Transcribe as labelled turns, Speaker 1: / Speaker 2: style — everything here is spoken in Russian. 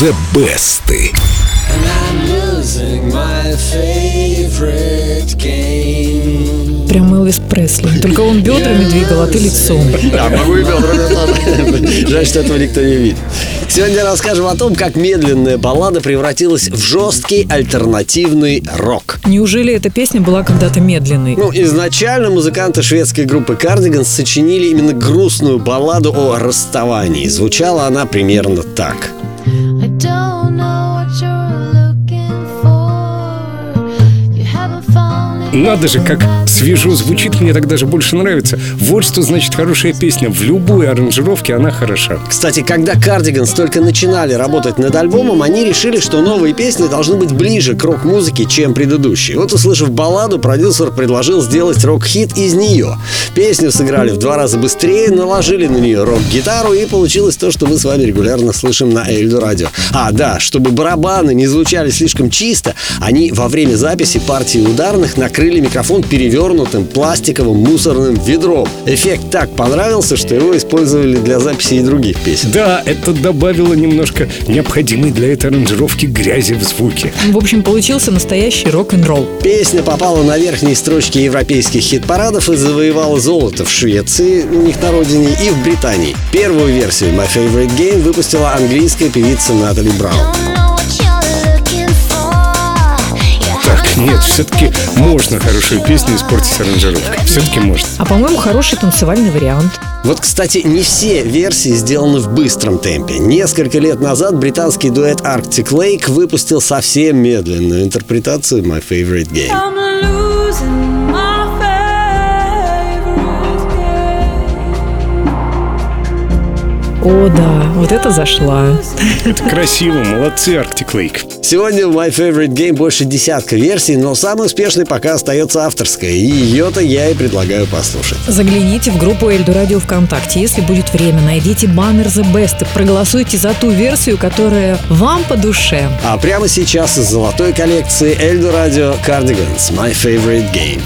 Speaker 1: The Best.
Speaker 2: And I'm losing my favorite game.
Speaker 3: Прям Элвис Пресли. Только он бедрами двигал, а ты лицом.
Speaker 4: Да, могу и бедрами. Жаль, что этого никто не видит. Сегодня расскажем о том, как медленная баллада превратилась в жесткий альтернативный рок.
Speaker 3: Неужели эта песня была когда-то медленной?
Speaker 4: Ну, изначально музыканты шведской группы Cardigans сочинили именно грустную балладу о расставании. Звучала она примерно так.
Speaker 1: Надо же, как свежо звучит, мне так даже больше нравится. Вот что значит хорошая песня. В любой аранжировке она хороша.
Speaker 4: Кстати, когда Cardigans только начинали работать над альбомом, они решили, что новые песни должны быть ближе к рок-музыке, чем предыдущие. Вот, услышав балладу, продюсер предложил сделать рок-хит из нее. Песню сыграли в два раза быстрее, наложили на нее рок-гитару, и получилось то, что мы с вами регулярно слышим на Эльду Радио. А, да, чтобы барабаны не звучали слишком чисто, они во время записи партии ударных накрыли микрофон перевернутым пластиковым мусорным ведром. Эффект так понравился, что его использовали для записи и других песен.
Speaker 1: Да, это добавило немножко необходимой для этой аранжировки грязи в звуке.
Speaker 3: В общем, получился настоящий рок-н-ролл.
Speaker 4: Песня попала на верхние строчки европейских хит-парадов и завоевала золото в Швеции, у них на родине, и в Британии. Первую версию My Favorite Game выпустила английская певица Натали Браун.
Speaker 1: Нет, все-таки можно хорошую песню испортить аранжировкой. Все-таки можно.
Speaker 3: А по-моему, хороший танцевальный вариант.
Speaker 4: Вот, кстати, не все версии сделаны в быстром темпе. Несколько лет назад британский дуэт Arctic Lake выпустил совсем медленную интерпретацию
Speaker 5: My Favorite Game.
Speaker 3: О, да, вот это зашла.
Speaker 1: Это красиво, молодцы, Arctic Lake.
Speaker 4: Сегодня в My Favorite Game больше десятка версий, но самой успешной пока остается авторская, и ее-то я и предлагаю послушать.
Speaker 3: Загляните в группу Эльду Радио ВКонтакте. Если будет время, найдите баннер The Best и проголосуйте за ту версию, которая вам по душе.
Speaker 4: А прямо сейчас из золотой коллекции Эльдо Радио Cardigans My Favorite Game.